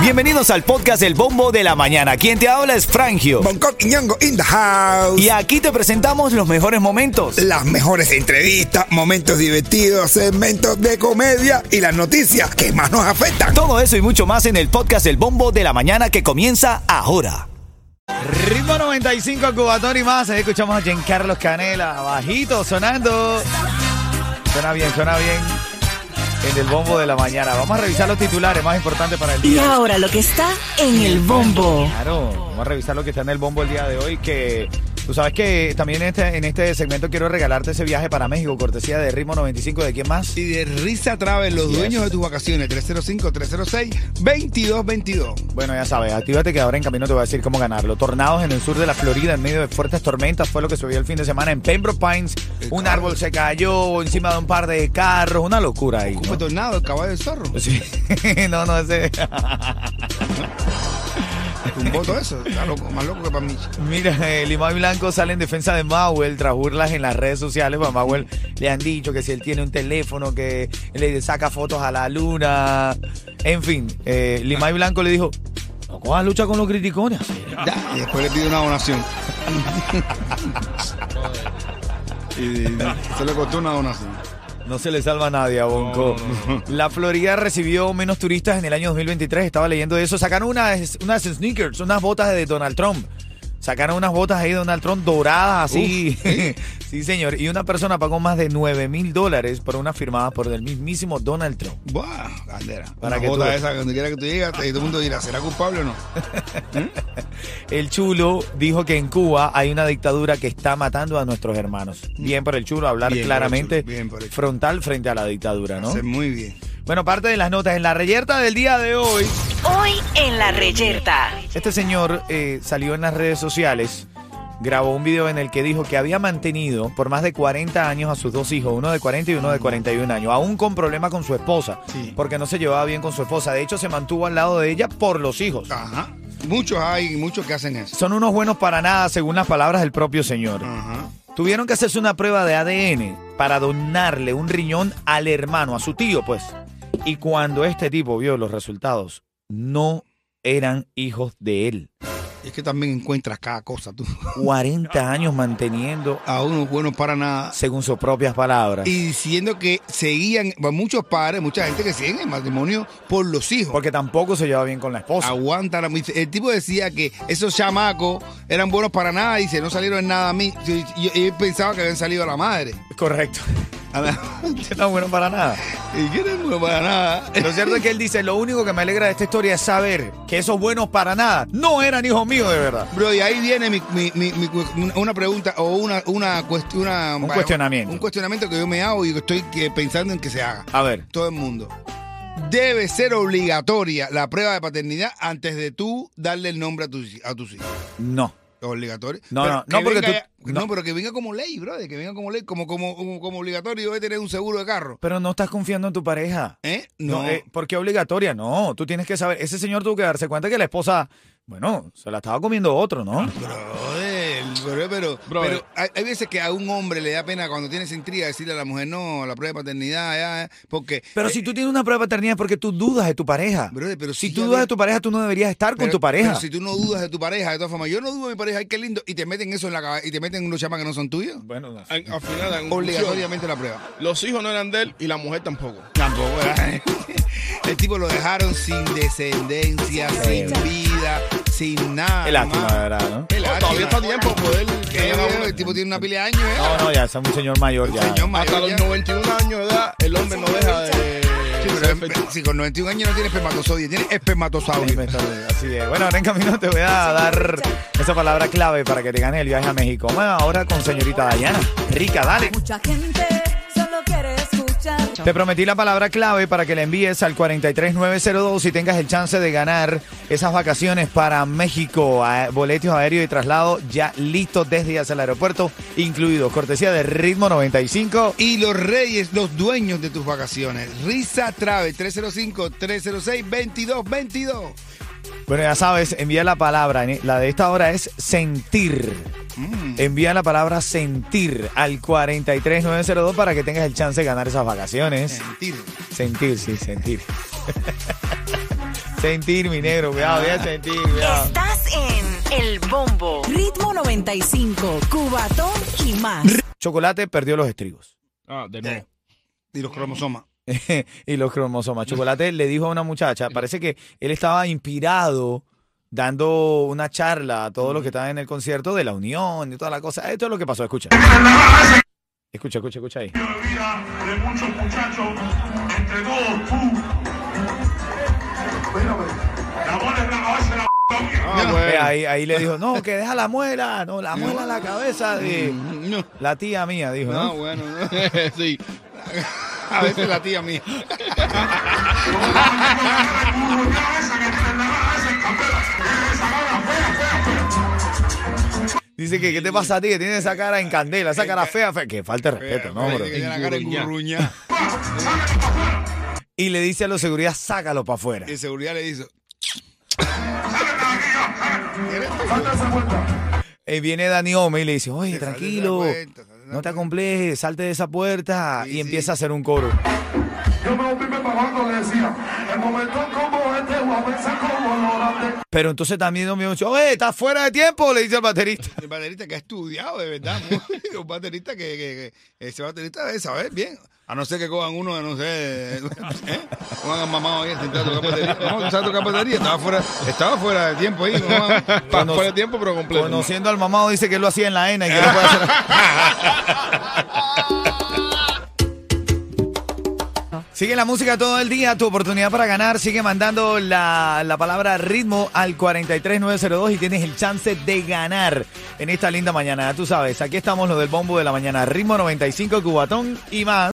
Bienvenidos al podcast El Bombo de la Mañana. Quien te habla es Frangio. Bangkok y Ñongo in the house. Y aquí te presentamos los mejores momentos. Las mejores entrevistas, momentos divertidos, segmentos de comedia y las noticias que más nos afectan. Todo eso y mucho más en el podcast El Bombo de la Mañana que comienza ahora. Ritmo 95 Cubatón y más. Ahí escuchamos a Giancarlos Canela, bajito, sonando. Suena bien, suena bien. En el bombo de la mañana. Vamos a revisar los titulares más importantes para el Y día. hoy. ahora lo que está en el bombo. Claro, vamos a revisar lo que está en el bombo el día de hoy. Que tú sabes que también en este, en este segmento quiero regalarte ese viaje para México, cortesía de Ritmo 95. ¿De quién más? Y de Risa Travel, los Yes. dueños de tus vacaciones, 305-306-2222. Bueno, ya sabes, actívate que ahora en camino te voy a decir cómo ganarlo. Tornados en el sur de la Florida en medio de fuertes tormentas fue lo que subió el fin de semana en Pembroke Pines. Un árbol se cayó encima de un par de carros, una locura ahí. Como ¿no? tornado, el caballo del zorro. Sí. no, no, ese. Un voto eso, está loco, más loco que para mí. Mira, el Limay Blanco sale en defensa de Mauel tras burlas en las redes sociales. Para Mauel le han dicho que si él tiene un teléfono que le saca fotos a la luna. En fin, eh, Limay Blanco le dijo: No cojas lucha con los criticones. Ya, y después le pide una donación. y, y se le costó una donación. No se le salva a nadie a Bonco. La Florida recibió menos turistas en el año 2023. Estaba leyendo eso. Sacaron unas, unas sneakers, unas botas de Donald Trump. Sacaron unas botas ahí de Donald Trump doradas así. sí, señor. Y una persona pagó más de 9 mil dólares por una firmada por el mismísimo Donald Trump. Buah, bandera. Para Para que que tú- bota esa, donde quiera que tú llegas, todo el mundo dirá, ¿será culpable o no? El chulo dijo que en Cuba hay una dictadura que está matando a nuestros hermanos. Bien por el chulo hablar Bien claramente chulo, bien por el chulo. frontal frente a la dictadura, ¿no? Hace muy bien. Bueno, parte de las notas en la reyerta del día de hoy. Hoy en la reyerta. Este señor eh, salió en las redes sociales, grabó un video en el que dijo que había mantenido por más de 40 años a sus dos hijos, uno de 40 y uno de 41 años, aún con problemas con su esposa, Sí. porque no se llevaba bien con su esposa. De hecho, se mantuvo al lado de ella por los hijos. Ajá. Muchos hay, muchos que hacen eso. Son unos buenos para nada, según las palabras del propio señor. Ajá. Tuvieron que hacerse una prueba de ADN para donarle un riñón al hermano, a su tío, pues. Y cuando este tipo vio los resultados, no eran hijos de él. Es que también encuentras cada cosa tú. 40 años manteniendo, A unos buenos para nada. según sus propias palabras. Y diciendo que seguían, muchos padres, mucha gente que siguen el matrimonio por los hijos. Porque tampoco se lleva bien con la esposa. Aguanta la El tipo decía que esos chamacos eran buenos para nada, dice, no salieron en nada a mí. Y, y- y él pensaba que habían salido a la madre. Correcto. Ver, No bueno para nada. ¿Y qué eran buenos para nada? Lo cierto es que él dice, lo único que me alegra de esta historia es saber que esos buenos para nada no eran hijos míos de verdad. Bro, y ahí viene mi, mi- mi- mi cu- una pregunta o una, una cuestión. Una, Un cuestionamiento. Un cuestionamiento que yo me hago y que estoy pensando en que se haga. A ver, Todo el mundo. Debe ser obligatoria la prueba de paternidad antes de tú darle el nombre a tus, a tus hijos. no. Obligatorio. No, Pero no, no, porque venga tú- ya- no. no, pero que venga como ley, brother. Que venga como ley, como, como, como, como obligatorio. Debe tener un seguro de carro. Pero no estás confiando en tu pareja. ¿Eh? No, No. eh, ¿Por qué obligatoria? No, tú tienes que saber. Ese señor tuvo que darse cuenta que la esposa, bueno, se la estaba comiendo otro, ¿no? Brother, pero, pero, hay, hay veces que a un hombre le da pena cuando tiene esa intriga decirle a la mujer no, a la prueba de paternidad, ya, porque... Pero eh, si tú tienes una prueba de paternidad es porque tú dudas de tu pareja. brother, pero si tú dudas ve- de tu pareja, tú no deberías estar con tu pareja. pero si tú no dudas de tu pareja, de todas formas, yo no dudo de mi pareja, ay, qué lindo, y te meten eso en la cabeza, y te meten unos chamas que no son tuyos. Bueno, no. Al, al final, Obligatoriamente la prueba. los hijos no eran de él y la mujer tampoco. Tampoco. El tipo lo dejaron sin descendencia, sin vida, sin nada. Qué lástima, de verdad, ¿no? Qué No, lástima. todavía está a tiempo poder Qué El tipo tiene una pila de años, ¿eh? No, no, ya es un señor mayor ya. Señor mayor Hasta los ya. 91 años de edad, el hombre no deja de. Pero em- si con 91 años no tiene espermatozoide, tiene espermatosaurio. Así es. Bueno, ahora en camino te voy a dar esa palabra clave para que te ganes el viaje a México. Bueno, ahora con señorita Dayana. Rica, dale. Mucha gente. Te prometí la palabra clave para que la envíes al 43902 y tengas el chance de ganar esas vacaciones para México. Boletos aéreos y traslado ya listos desde hacia el aeropuerto, incluidos. Cortesía de Ritmo 95. Y los reyes, los dueños de tus vacaciones. Risa Travel, 305-306-2222. Bueno, ya sabes, envía la palabra. La de esta hora es sentir. Mm. Envía la palabra sentir al 43902 para que tengas el chance de ganar esas vacaciones. Sentir. Sentir, sí, sentir. sentir, mi negro, cuidado, voy a sentir, cuidado. Estás en El Bombo. Ritmo 95, Cubatón y más. Chocolate perdió los estribos. Ah, de nuevo. Y los cromosomas. y los cromosomas. Chocolate le dijo a una muchacha, parece que él estaba inspirado dando una charla a todos los que estaban en el concierto de la unión y toda la cosa. Esto es lo que pasó, escucha. Escucha, escucha, escucha ahí. vida de muchos muchachos, entre todos tú. Mírame, la bola es la cabeza de la p*** mía. Ah, bueno. ahí, ahí le dijo, no, que deja la muela, no, la muela en la cabeza de la tía mía, dijo, no ¿no? bueno, no. sí. A veces la tía mía. Dice que, ¿qué te pasa a ti? Que tienes esa cara en candela, esa cara fea, fea. Que falta de respeto, ¿no, bro? Que tiene la cara Engurruñá. engurruña. Y le dice a los seguridad, sácalo para afuera. Y seguridad le dice, Y viene Dani Ome y le dice, oye, tranquilo, no te puerta". acomplejes, salte de esa puerta. Sí, y sí. empieza a hacer un coro. Yo me le decía, en momentos como este, voy a pensar como lo grande. Pero entonces también me dice, oye, estás fuera de tiempo, le dice el baterista. el baterista que ha estudiado de verdad, un baterista que, que- que- ese baterista debe saber bien. A no ser que cojan uno de, no sé, ¿eh? Cojan mamado ahí a intentar tocar batería. No, tú sabes tocar batería, estaba fuera, estaba fuera de tiempo ahí. ¿no? Fuera de tiempo, pero completo. Conociendo al mamado, dice que él lo hacía en la ENA y que no puede hacer. Sigue la música todo el día, tu oportunidad para ganar. Sigue mandando la, la palabra ritmo al 43902 y tienes el chance de ganar en esta linda mañana. Tú sabes, aquí estamos los del bombo de la mañana. Ritmo 95, cubatón y más.